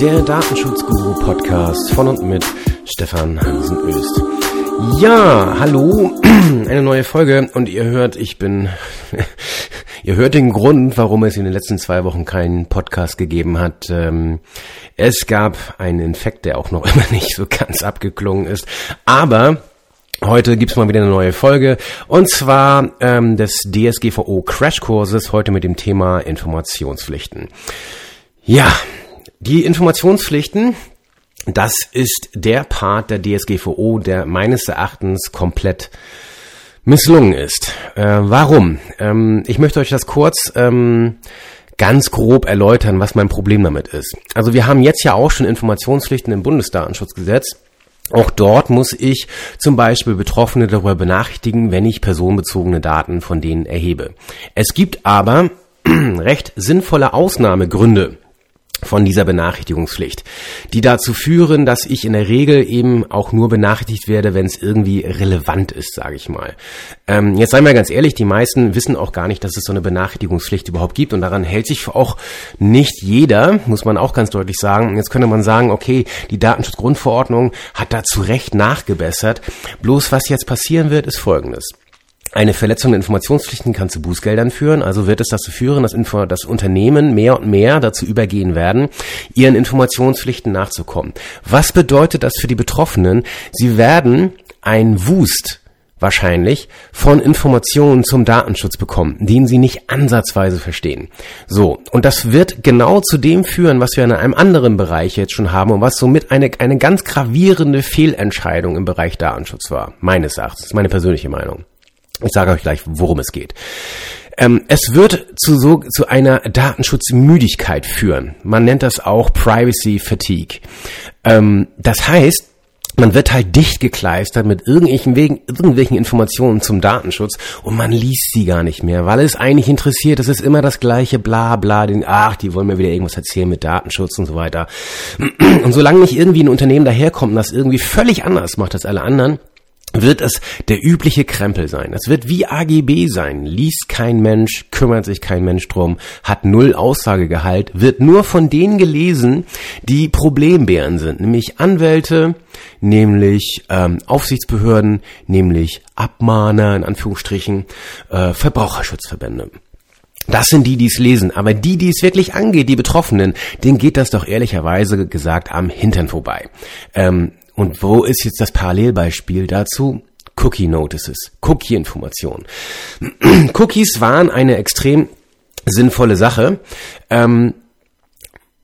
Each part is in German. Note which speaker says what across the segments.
Speaker 1: der Datenschutzguru-Podcast von und mit Stefan Hansen-Öst. Ja, hallo, eine neue Folge und ihr hört, ich bin, ihr hört den Grund, warum es in den letzten zwei Wochen keinen Podcast gegeben hat. Ähm, es gab einen Infekt, der auch noch immer nicht so ganz abgeklungen ist, aber Heute gibt's mal wieder eine neue Folge und zwar ähm, des DSGVO Crashkurses, heute mit dem Thema Informationspflichten. Ja, die Informationspflichten, das ist der Part der DSGVO, der meines Erachtens komplett misslungen ist. Äh, warum? Ähm, ich möchte euch das kurz ähm, ganz grob erläutern, was mein Problem damit ist. Also wir haben jetzt ja auch schon Informationspflichten im Bundesdatenschutzgesetz. Auch dort muss ich zum Beispiel Betroffene darüber benachrichtigen, wenn ich personenbezogene Daten von denen erhebe. Es gibt aber recht sinnvolle Ausnahmegründe von dieser Benachrichtigungspflicht, die dazu führen, dass ich in der Regel eben auch nur benachrichtigt werde, wenn es irgendwie relevant ist, sage ich mal. Ähm, jetzt seien wir ganz ehrlich, die meisten wissen auch gar nicht, dass es so eine Benachrichtigungspflicht überhaupt gibt und daran hält sich auch nicht jeder, muss man auch ganz deutlich sagen. Jetzt könnte man sagen, okay, die Datenschutzgrundverordnung hat da zu Recht nachgebessert. Bloß was jetzt passieren wird, ist Folgendes. Eine Verletzung der Informationspflichten kann zu Bußgeldern führen, also wird es dazu führen, dass, Info dass Unternehmen mehr und mehr dazu übergehen werden, ihren Informationspflichten nachzukommen. Was bedeutet das für die Betroffenen? Sie werden ein Wust wahrscheinlich von Informationen zum Datenschutz bekommen, den sie nicht ansatzweise verstehen. So, und das wird genau zu dem führen, was wir in einem anderen Bereich jetzt schon haben und was somit eine, eine ganz gravierende Fehlentscheidung im Bereich Datenschutz war, meines Erachtens, meine persönliche Meinung. Ich sage euch gleich, worum es geht. Ähm, es wird zu so zu einer Datenschutzmüdigkeit führen. Man nennt das auch Privacy Fatigue. Ähm, das heißt, man wird halt dicht gekleistert mit irgendwelchen Wegen, irgendwelchen Informationen zum Datenschutz und man liest sie gar nicht mehr, weil es eigentlich interessiert. Es ist immer das gleiche bla bla, den, ach, die wollen mir wieder irgendwas erzählen mit Datenschutz und so weiter. Und solange nicht irgendwie ein Unternehmen daherkommt und das irgendwie völlig anders macht als alle anderen, wird es der übliche Krempel sein. Es wird wie AGB sein. Liest kein Mensch, kümmert sich kein Mensch drum, hat null Aussagegehalt, wird nur von denen gelesen, die Problembären sind, nämlich Anwälte, nämlich ähm, Aufsichtsbehörden, nämlich Abmahner in Anführungsstrichen, äh, Verbraucherschutzverbände. Das sind die, die es lesen. Aber die, die es wirklich angeht, die Betroffenen, denen geht das doch ehrlicherweise gesagt am Hintern vorbei. Ähm, und wo ist jetzt das Parallelbeispiel dazu? Cookie Notices, Cookie-Informationen. Cookies waren eine extrem sinnvolle Sache, ähm,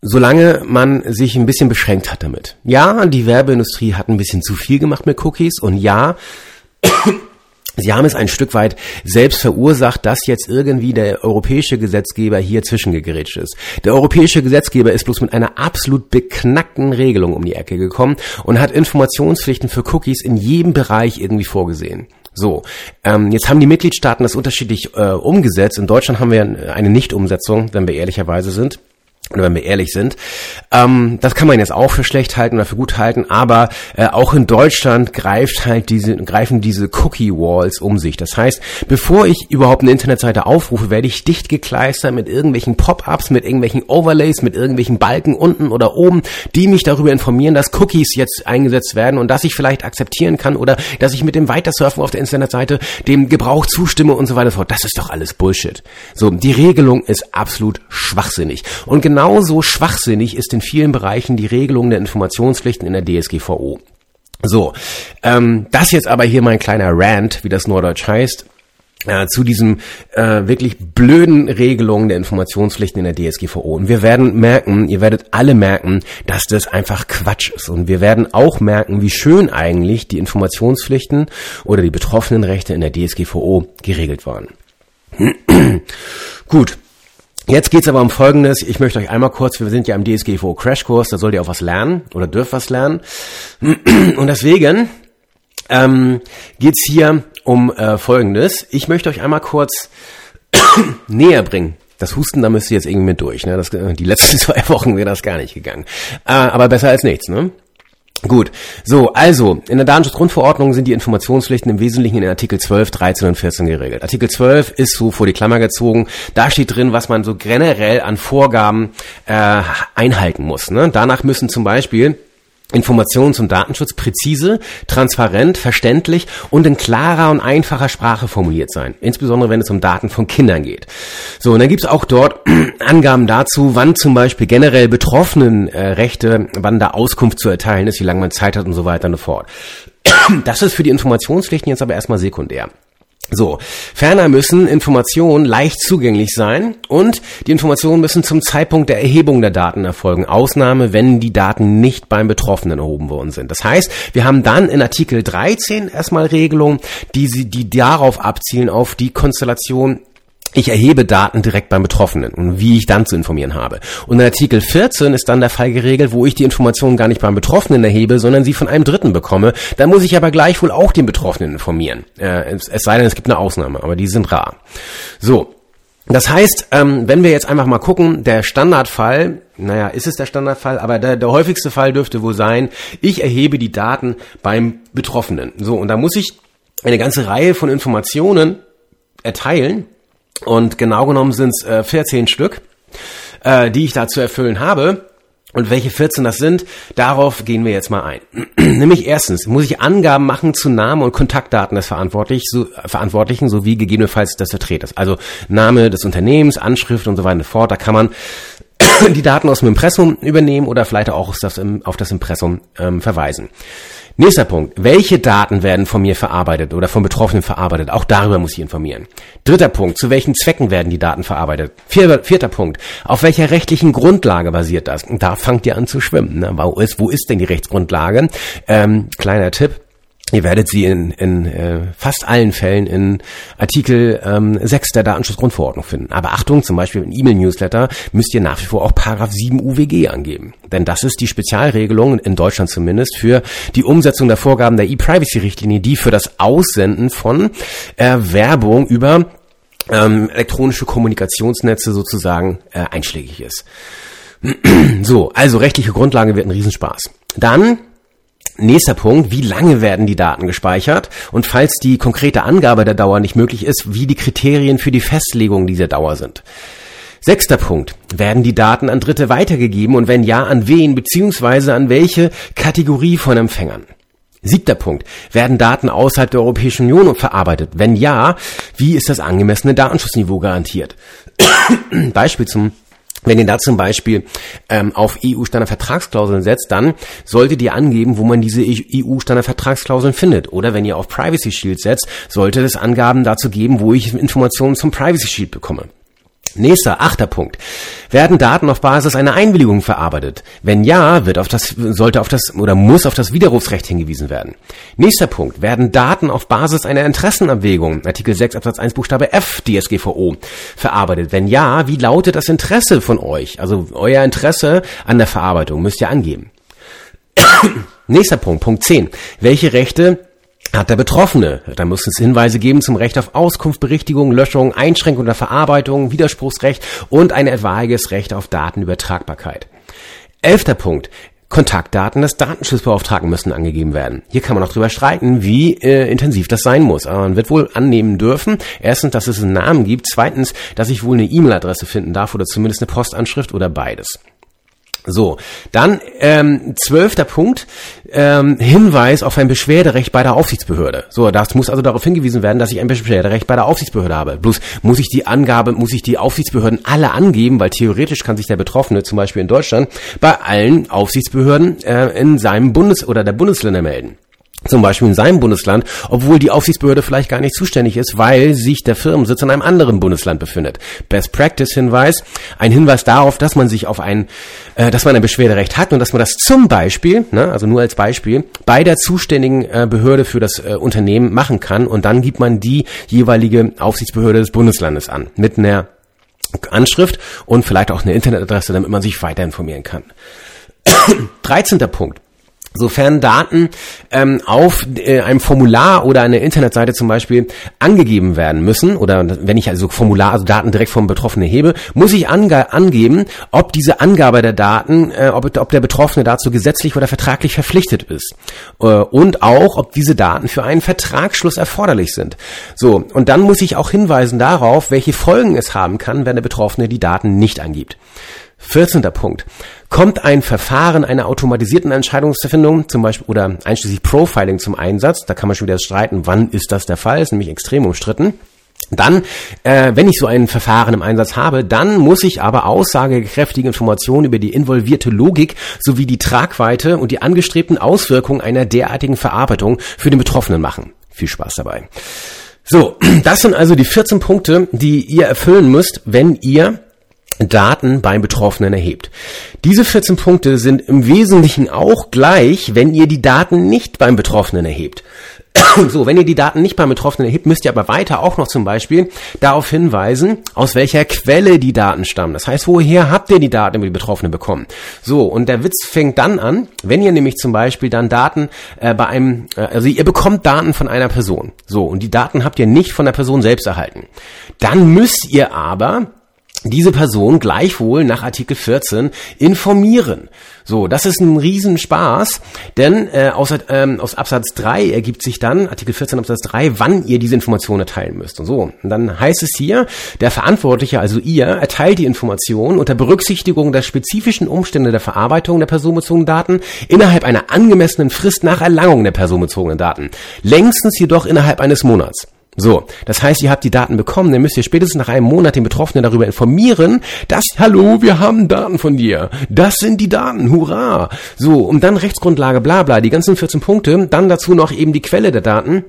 Speaker 1: solange man sich ein bisschen beschränkt hat damit. Ja, die Werbeindustrie hat ein bisschen zu viel gemacht mit Cookies und ja, Sie haben es ein Stück weit selbst verursacht, dass jetzt irgendwie der europäische Gesetzgeber hier zwischengegerätscht ist. Der europäische Gesetzgeber ist bloß mit einer absolut beknackten Regelung um die Ecke gekommen und hat Informationspflichten für Cookies in jedem Bereich irgendwie vorgesehen. So, ähm, jetzt haben die Mitgliedstaaten das unterschiedlich äh, umgesetzt. In Deutschland haben wir eine Nichtumsetzung, wenn wir ehrlicherweise sind oder wenn wir ehrlich sind. Ähm, das kann man jetzt auch für schlecht halten oder für gut halten, aber äh, auch in Deutschland greift halt diese, greifen diese Cookie Walls um sich. Das heißt, bevor ich überhaupt eine Internetseite aufrufe, werde ich dicht gekleistert mit irgendwelchen Pop-ups, mit irgendwelchen Overlays, mit irgendwelchen Balken unten oder oben, die mich darüber informieren, dass Cookies jetzt eingesetzt werden und dass ich vielleicht akzeptieren kann oder dass ich mit dem Weitersurfen auf der Internetseite dem Gebrauch zustimme und so weiter fort. Das ist doch alles Bullshit. So, die Regelung ist absolut schwachsinnig. Und genau genauso schwachsinnig ist in vielen Bereichen die Regelung der Informationspflichten in der DSGVO. So, ähm, das jetzt aber hier mein kleiner Rant, wie das Norddeutsch heißt. Äh, zu diesem äh, wirklich blöden Regelungen der Informationspflichten in der DSGVO. Und wir werden merken, ihr werdet alle merken, dass das einfach Quatsch ist. Und wir werden auch merken, wie schön eigentlich die Informationspflichten oder die betroffenen Rechte in der DSGVO geregelt waren. Gut, Jetzt geht's aber um Folgendes. Ich möchte euch einmal kurz, wir sind ja im DSGVO Crashkurs, da sollt ihr auch was lernen oder dürft was lernen. Und deswegen ähm, geht's hier um äh, Folgendes. Ich möchte euch einmal kurz näher bringen. Das Husten, da müsst ihr jetzt irgendwie mit durch. Ne? Das, die letzten zwei Wochen wäre das gar nicht gegangen. Äh, aber besser als nichts. Ne? Gut, so, also, in der Datenschutzgrundverordnung sind die Informationspflichten im Wesentlichen in Artikel 12, 13 und 14 geregelt. Artikel 12 ist so vor die Klammer gezogen, da steht drin, was man so generell an Vorgaben äh, einhalten muss. Ne? Danach müssen zum Beispiel Informationen zum Datenschutz präzise, transparent, verständlich und in klarer und einfacher Sprache formuliert sein. Insbesondere wenn es um Daten von Kindern geht. So, und dann gibt es auch dort Angaben dazu, wann zum Beispiel generell Betroffenen äh, Rechte, wann da Auskunft zu erteilen ist, wie lange man Zeit hat und so weiter und so fort. Das ist für die Informationspflichten jetzt aber erstmal sekundär. So, ferner müssen Informationen leicht zugänglich sein und die Informationen müssen zum Zeitpunkt der Erhebung der Daten erfolgen. Ausnahme, wenn die Daten nicht beim Betroffenen erhoben worden sind. Das heißt, wir haben dann in Artikel 13 erstmal Regelungen, die, sie, die darauf abzielen, auf die Konstellation ich erhebe Daten direkt beim Betroffenen und wie ich dann zu informieren habe. Und in Artikel 14 ist dann der Fall geregelt, wo ich die Informationen gar nicht beim Betroffenen erhebe, sondern sie von einem Dritten bekomme. Da muss ich aber gleichwohl auch den Betroffenen informieren. Äh, es, sei denn, es gibt eine Ausnahme, aber die sind rar. So. Das heißt, ähm, wenn wir jetzt einfach mal gucken, der Standardfall, naja, ist es der Standardfall, aber der, der häufigste Fall dürfte wohl sein, ich erhebe die Daten beim Betroffenen. So, und da muss ich eine ganze Reihe von Informationen erteilen, und genau genommen sind es äh, 14 Stück, äh, die ich da zu erfüllen habe. Und welche 14 das sind, darauf gehen wir jetzt mal ein. Nämlich erstens muss ich Angaben machen zu Namen und Kontaktdaten des Verantwortlich, so, Verantwortlichen sowie gegebenenfalls des Vertreters. Also Name des Unternehmens, Anschrift und so weiter und fort. Da kann man die Daten aus dem Impressum übernehmen oder vielleicht auch auf das, auf das Impressum ähm, verweisen. Nächster Punkt. Welche Daten werden von mir verarbeitet oder von Betroffenen verarbeitet? Auch darüber muss ich informieren. Dritter Punkt. Zu welchen Zwecken werden die Daten verarbeitet? Vierter, vierter Punkt. Auf welcher rechtlichen Grundlage basiert das? Da fangt ihr an zu schwimmen. Ne? Wo, ist, wo ist denn die Rechtsgrundlage? Ähm, kleiner Tipp. Ihr werdet sie in, in äh, fast allen Fällen in Artikel ähm, 6 der Datenschutzgrundverordnung finden. Aber Achtung, zum Beispiel im E-Mail-Newsletter müsst ihr nach wie vor auch Paragraph 7 UWG angeben. Denn das ist die Spezialregelung, in Deutschland zumindest, für die Umsetzung der Vorgaben der E-Privacy-Richtlinie, die für das Aussenden von äh, Werbung über ähm, elektronische Kommunikationsnetze sozusagen äh, einschlägig ist. so, also rechtliche Grundlage wird ein Riesenspaß. Dann Nächster Punkt, wie lange werden die Daten gespeichert? Und falls die konkrete Angabe der Dauer nicht möglich ist, wie die Kriterien für die Festlegung dieser Dauer sind. Sechster Punkt, werden die Daten an Dritte weitergegeben und wenn ja, an wen bzw. an welche Kategorie von Empfängern? Siebter Punkt, werden Daten außerhalb der Europäischen Union verarbeitet? Wenn ja, wie ist das angemessene Datenschutzniveau garantiert? Beispiel zum wenn ihr da zum Beispiel ähm, auf EU-Standardvertragsklauseln setzt, dann solltet ihr angeben, wo man diese EU-Standardvertragsklauseln findet. Oder wenn ihr auf Privacy Shield setzt, sollte es Angaben dazu geben, wo ich Informationen zum Privacy Shield bekomme. Nächster, achter Punkt. Werden Daten auf Basis einer Einwilligung verarbeitet? Wenn ja, wird auf das, sollte auf das oder muss auf das Widerrufsrecht hingewiesen werden. Nächster Punkt. Werden Daten auf Basis einer Interessenabwägung, Artikel 6 Absatz 1 Buchstabe F DSGVO, verarbeitet? Wenn ja, wie lautet das Interesse von euch? Also euer Interesse an der Verarbeitung müsst ihr angeben. Nächster Punkt, Punkt 10. Welche Rechte hat der Betroffene. Da muss es Hinweise geben zum Recht auf Auskunft, Berichtigung, Löschung, Einschränkung der Verarbeitung, Widerspruchsrecht und ein etwaiges Recht auf Datenübertragbarkeit. Elfter Punkt. Kontaktdaten des Datenschutzbeauftragten müssen angegeben werden. Hier kann man auch drüber streiten, wie äh, intensiv das sein muss. Aber man wird wohl annehmen dürfen, erstens, dass es einen Namen gibt, zweitens, dass ich wohl eine E-Mail-Adresse finden darf oder zumindest eine Postanschrift oder beides. So, dann ähm, zwölfter Punkt, ähm, Hinweis auf ein Beschwerderecht bei der Aufsichtsbehörde. So, das muss also darauf hingewiesen werden, dass ich ein Beschwerderecht bei der Aufsichtsbehörde habe. Bloß muss ich die Angabe, muss ich die Aufsichtsbehörden alle angeben, weil theoretisch kann sich der Betroffene, zum Beispiel in Deutschland, bei allen Aufsichtsbehörden äh, in seinem Bundes- oder der Bundesländer melden zum Beispiel in seinem Bundesland, obwohl die Aufsichtsbehörde vielleicht gar nicht zuständig ist, weil sich der Firmensitz in einem anderen Bundesland befindet. Best Practice Hinweis, ein Hinweis darauf, dass man sich auf ein, äh, dass man ein Beschwerderecht hat und dass man das zum Beispiel, ne, also nur als Beispiel, bei der zuständigen äh, Behörde für das äh, Unternehmen machen kann und dann gibt man die jeweilige Aufsichtsbehörde des Bundeslandes an mit einer Anschrift und vielleicht auch eine Internetadresse, damit man sich weiter informieren kann. 13. Punkt Sofern Daten ähm, auf äh, einem Formular oder einer Internetseite zum Beispiel angegeben werden müssen, oder wenn ich also Formular, also Daten direkt vom Betroffenen hebe, muss ich ange angeben, ob diese Angabe der Daten, äh, ob, ob der Betroffene dazu gesetzlich oder vertraglich verpflichtet ist. Äh, und auch, ob diese Daten für einen Vertragsschluss erforderlich sind. So, und dann muss ich auch hinweisen darauf, welche Folgen es haben kann, wenn der Betroffene die Daten nicht angibt. 14. Punkt. Kommt ein Verfahren einer automatisierten Entscheidungsfindung, zum Beispiel, oder einschließlich Profiling zum Einsatz, da kann man schon wieder streiten, wann ist das der Fall, ist nämlich extrem umstritten. Dann, äh, wenn ich so ein Verfahren im Einsatz habe, dann muss ich aber aussagekräftige Informationen über die involvierte Logik sowie die Tragweite und die angestrebten Auswirkungen einer derartigen Verarbeitung für den Betroffenen machen. Viel Spaß dabei. So, das sind also die 14 Punkte, die ihr erfüllen müsst, wenn ihr Daten beim Betroffenen erhebt. Diese 14 Punkte sind im Wesentlichen auch gleich, wenn ihr die Daten nicht beim Betroffenen erhebt. So, wenn ihr die Daten nicht beim Betroffenen erhebt, müsst ihr aber weiter auch noch zum Beispiel darauf hinweisen, aus welcher Quelle die Daten stammen. Das heißt, woher habt ihr die Daten über die Betroffene bekommen? So, und der Witz fängt dann an, wenn ihr nämlich zum Beispiel dann Daten äh, bei einem, äh, also ihr bekommt Daten von einer Person. So, und die Daten habt ihr nicht von der Person selbst erhalten. Dann müsst ihr aber diese Person gleichwohl nach Artikel 14 informieren. So, das ist ein Riesenspaß, denn äh, aus, ähm, aus Absatz 3 ergibt sich dann, Artikel 14 Absatz 3, wann ihr diese Information erteilen müsst. Und so, und dann heißt es hier, der Verantwortliche, also ihr, erteilt die Information unter Berücksichtigung der spezifischen Umstände der Verarbeitung der personenbezogenen Daten innerhalb einer angemessenen Frist nach Erlangung der personenbezogenen Daten, längstens jedoch innerhalb eines Monats. So, das heißt, ihr habt die Daten bekommen, dann müsst ihr spätestens nach einem Monat den Betroffenen darüber informieren, dass, hallo, wir haben Daten von dir. Das sind die Daten, hurra. So, und dann Rechtsgrundlage, bla bla, die ganzen 14 Punkte, dann dazu noch eben die Quelle der Daten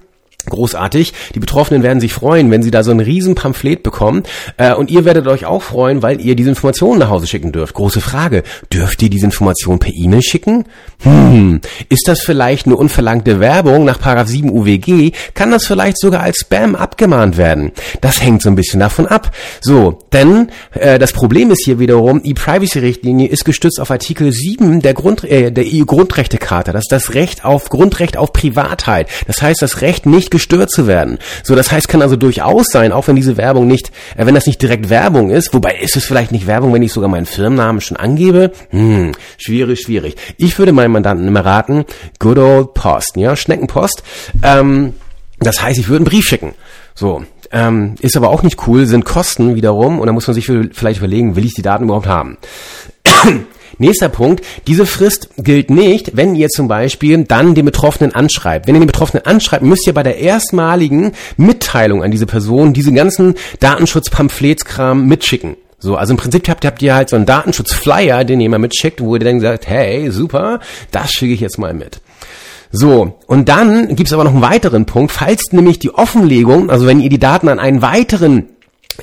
Speaker 1: großartig. Die Betroffenen werden sich freuen, wenn sie da so ein riesen Pamphlet bekommen. Äh, und ihr werdet euch auch freuen, weil ihr diese Informationen nach Hause schicken dürft. Große Frage. Dürft ihr diese Informationen per E-Mail schicken? Hm, ist das vielleicht eine unverlangte Werbung nach 7 UWG? Kann das vielleicht sogar als Spam abgemahnt werden? Das hängt so ein bisschen davon ab. So, denn äh, das Problem ist hier wiederum, E-Privacy-Richtlinie ist gestützt auf Artikel 7 der, Grund, äh, der EU-Grundrechtecharta. Das ist das Recht auf Grundrecht auf Privatheit. Das heißt, das Recht nicht gestört zu werden. So, das heißt, kann also durchaus sein, auch wenn diese Werbung nicht, äh, wenn das nicht direkt Werbung ist, wobei ist es vielleicht nicht Werbung, wenn ich sogar meinen Firmennamen schon angebe? Hm, schwierig, schwierig. Ich würde meinen Mandanten immer raten, good old Post, ja, Schneckenpost. Ähm, das heißt, ich würde einen Brief schicken. So, ähm, ist aber auch nicht cool, sind Kosten wiederum und da muss man sich vielleicht überlegen, will ich die Daten überhaupt haben? Nächster Punkt, diese Frist gilt nicht, wenn ihr zum Beispiel dann den Betroffenen anschreibt. Wenn ihr den Betroffenen anschreibt, müsst ihr bei der erstmaligen Mitteilung an diese Person diese ganzen Datenschutzpamphletskram mitschicken. So, also im Prinzip habt, habt ihr halt so einen Datenschutzflyer, den ihr mal mitschickt, wo ihr dann sagt, hey, super, das schicke ich jetzt mal mit. So, und dann gibt's aber noch einen weiteren Punkt, falls nämlich die Offenlegung, also wenn ihr die Daten an einen weiteren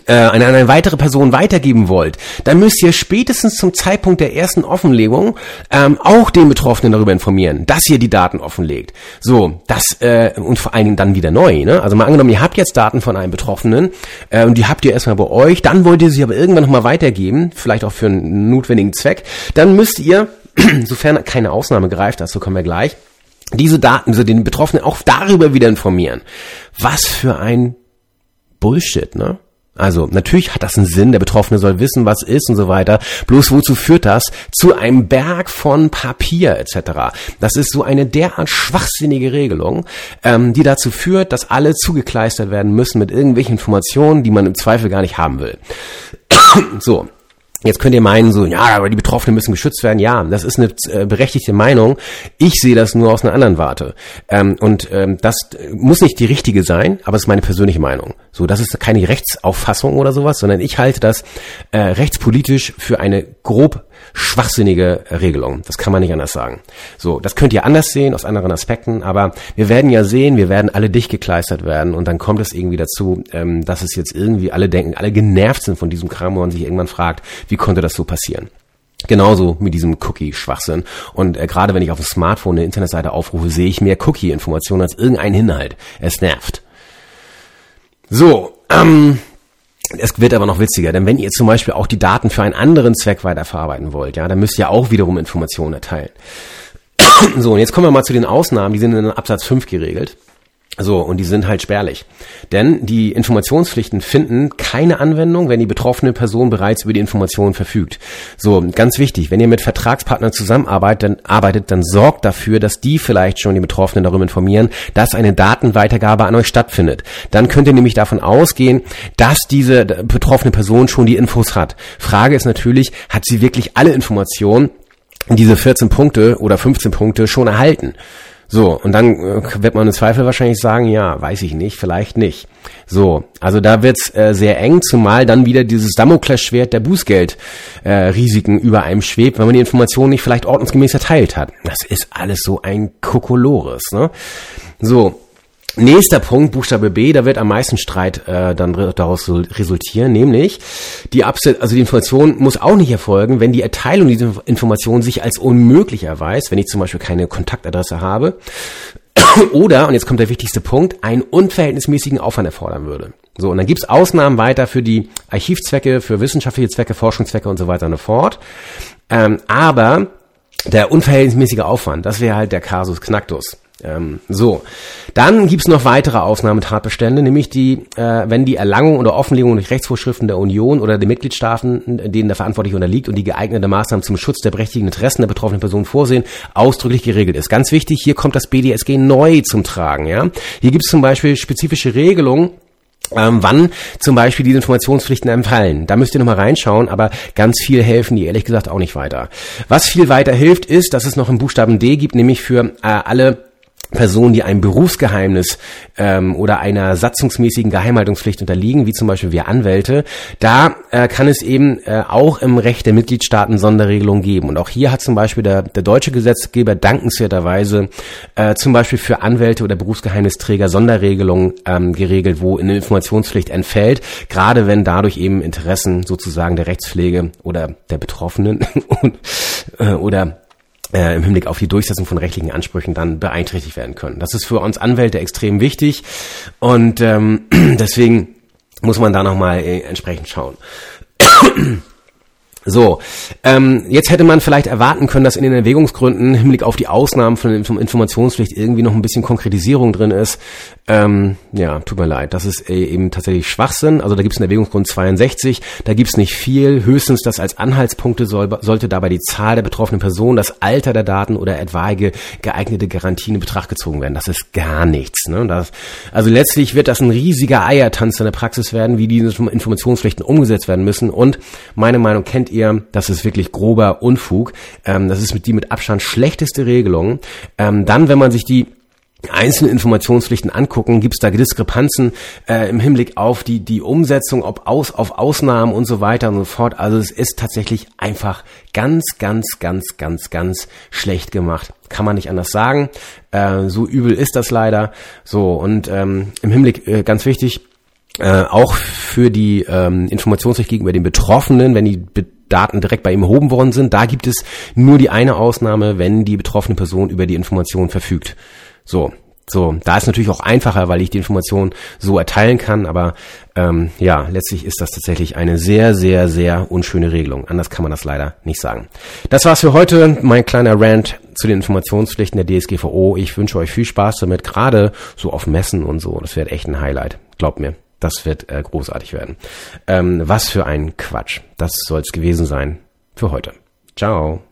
Speaker 1: äh, an eine weitere Person weitergeben wollt, dann müsst ihr spätestens zum Zeitpunkt der ersten Offenlegung ähm, auch den Betroffenen darüber informieren, dass ihr die Daten offenlegt. So, das äh, und vor allen Dingen dann wieder neu. Ne? Also mal angenommen, ihr habt jetzt Daten von einem Betroffenen äh, und die habt ihr erstmal bei euch, dann wollt ihr sie aber irgendwann nochmal weitergeben, vielleicht auch für einen notwendigen Zweck, dann müsst ihr, sofern keine Ausnahme greift, dazu kommen wir gleich, diese Daten, also den Betroffenen auch darüber wieder informieren. Was für ein Bullshit, ne? Also natürlich hat das einen Sinn, der Betroffene soll wissen, was ist und so weiter. Bloß wozu führt das? Zu einem Berg von Papier etc. Das ist so eine derart schwachsinnige Regelung, ähm, die dazu führt, dass alle zugekleistert werden müssen mit irgendwelchen Informationen, die man im Zweifel gar nicht haben will. so, Jetzt könnt ihr meinen, so, ja, aber die Betroffenen müssen geschützt werden. Ja, das ist eine äh, berechtigte Meinung. Ich sehe das nur aus einer anderen Warte. Ähm, und ähm, das muss nicht die richtige sein, aber es ist meine persönliche Meinung. So, das ist keine Rechtsauffassung oder sowas, sondern ich halte das äh, rechtspolitisch für eine grob schwachsinnige Regelung. Das kann man nicht anders sagen. So, das könnt ihr anders sehen, aus anderen Aspekten, aber wir werden ja sehen, wir werden alle dicht gekleistert werden und dann kommt es irgendwie dazu, ähm, dass es jetzt irgendwie alle denken, alle genervt sind von diesem Kram, wo man sich irgendwann fragt, wie konnte das so passieren? Genauso mit diesem Cookie-Schwachsinn. Und äh, gerade wenn ich auf dem Smartphone eine Internetseite aufrufe, sehe ich mehr Cookie-Informationen als irgendein Inhalt. Es nervt. So, ähm, es wird aber noch witziger, denn wenn ihr zum Beispiel auch die Daten für einen anderen Zweck weiterverarbeiten wollt, ja, dann müsst ihr auch wiederum Informationen erteilen. So, und jetzt kommen wir mal zu den Ausnahmen, die sind in Absatz 5 geregelt. So, und die sind halt spärlich. Denn die Informationspflichten finden keine Anwendung, wenn die betroffene Person bereits über die Informationen verfügt. So, ganz wichtig, wenn ihr mit Vertragspartnern zusammenarbeitet, dann, arbeitet, dann sorgt dafür, dass die vielleicht schon die Betroffenen darüber informieren, dass eine Datenweitergabe an euch stattfindet. Dann könnt ihr nämlich davon ausgehen, dass diese betroffene Person schon die Infos hat. Frage ist natürlich, hat sie wirklich alle Informationen, diese 14 Punkte oder 15 Punkte schon erhalten? So, und dann äh, wird man im Zweifel wahrscheinlich sagen, ja, weiß ich nicht, vielleicht nicht. So, also da wird's äh, sehr eng, zumal dann wieder dieses Damoklesschwert der Bußgeldrisiken äh, über einem schwebt, wenn man die Informationen nicht vielleicht ordnungsgemäß erteilt hat. Das ist alles so ein Kokolores, ne? So, Nächster Punkt, Buchstabe B, da wird am meisten Streit äh, dann daraus resultieren, nämlich die Abse also die Information muss auch nicht erfolgen, wenn die Erteilung dieser Information sich als unmöglich erweist, wenn ich zum Beispiel keine Kontaktadresse habe oder, und jetzt kommt der wichtigste Punkt, einen unverhältnismäßigen Aufwand erfordern würde. So, und dann gibt's Ausnahmen weiter für die Archivzwecke, für wissenschaftliche Zwecke, Forschungszwecke und so weiter und so fort. Ähm, aber der unverhältnismäßige Aufwand, das wäre halt der Kasus Knacktus. Ähm, so, dann gibt's noch weitere Ausnahmetatbestände, nämlich die, äh, wenn die Erlangung oder Offenlegung durch Rechtsvorschriften der Union oder der Mitgliedstaaten, denen der Verantwortliche unterliegt und die geeignete Maßnahmen zum Schutz der berechtigten Interessen der betroffenen Person vorsehen, ausdrücklich geregelt ist. Ganz wichtig, hier kommt das BDSG neu zum Tragen. Ja, Hier gibt's zum Beispiel spezifische Regelungen, ähm, wann zum Beispiel diese Informationspflichten empfallen. Da müsst ihr nochmal reinschauen, aber ganz viel helfen die ehrlich gesagt auch nicht weiter. Was viel weiter hilft, ist, dass es noch einen Buchstaben D gibt, nämlich für äh, alle Personen, die einem Berufsgeheimnis ähm, oder einer satzungsmäßigen Geheimhaltungspflicht unterliegen, wie zum Beispiel wir Anwälte, da äh, kann es eben äh, auch im Recht der Mitgliedstaaten Sonderregelungen geben. Und auch hier hat zum Beispiel der, der deutsche Gesetzgeber dankenswerterweise äh, zum Beispiel für Anwälte oder Berufsgeheimnisträger Sonderregelungen ähm, geregelt, wo eine Informationspflicht entfällt, gerade wenn dadurch eben Interessen sozusagen der Rechtspflege oder der Betroffenen und, äh, oder äh, im Hinblick auf die Durchsetzung von rechtlichen Ansprüchen dann beeinträchtigt werden können. Das ist für uns Anwälte extrem wichtig und ähm, deswegen muss man da nochmal äh, entsprechend schauen. So, ähm, jetzt hätte man vielleicht erwarten können, dass in den Erwägungsgründen im Hinblick auf die Ausnahmen von Informationspflicht irgendwie noch ein bisschen Konkretisierung drin ist. Ähm, ja, tut mir leid, das ist äh, eben tatsächlich Schwachsinn. Also da gibt es einen Erwägungsgrund 62, da gibt es nicht viel. Höchstens das als Anhaltspunkte soll, sollte dabei die Zahl der betroffenen Personen, das Alter der Daten oder etwaige geeignete Garantien in Betracht gezogen werden. Das ist gar nichts. Ne? Das, also letztlich wird das ein riesiger Eiertanz in der Praxis werden, wie diese Informationspflichten umgesetzt werden müssen. Und meine Meinung kennt ihr, das ist wirklich grober Unfug. Ähm, das ist mit die mit Abstand schlechteste Regelung. Ähm, dann, wenn man sich die einzelne Informationspflichten angucken, gibt es da Diskrepanzen äh, im Hinblick auf die die Umsetzung, ob aus auf Ausnahmen und so weiter und so fort. Also es ist tatsächlich einfach ganz, ganz, ganz, ganz, ganz schlecht gemacht. Kann man nicht anders sagen. Äh, so übel ist das leider. So und ähm, im Hinblick äh, ganz wichtig. Äh, auch für die ähm, Informationspflicht gegenüber den Betroffenen, wenn die Be Daten direkt bei ihm erhoben worden sind, da gibt es nur die eine Ausnahme, wenn die betroffene Person über die Information verfügt. So, so, da ist natürlich auch einfacher, weil ich die Information so erteilen kann, aber ähm, ja, letztlich ist das tatsächlich eine sehr, sehr, sehr unschöne Regelung. Anders kann man das leider nicht sagen. Das war's für heute, mein kleiner Rant zu den Informationspflichten der DSGVO. Ich wünsche euch viel Spaß damit, gerade so auf Messen und so. Das wird echt ein Highlight. Glaubt mir, das wird äh, großartig werden. Ähm, was für ein Quatsch. Das soll's gewesen sein für heute. Ciao.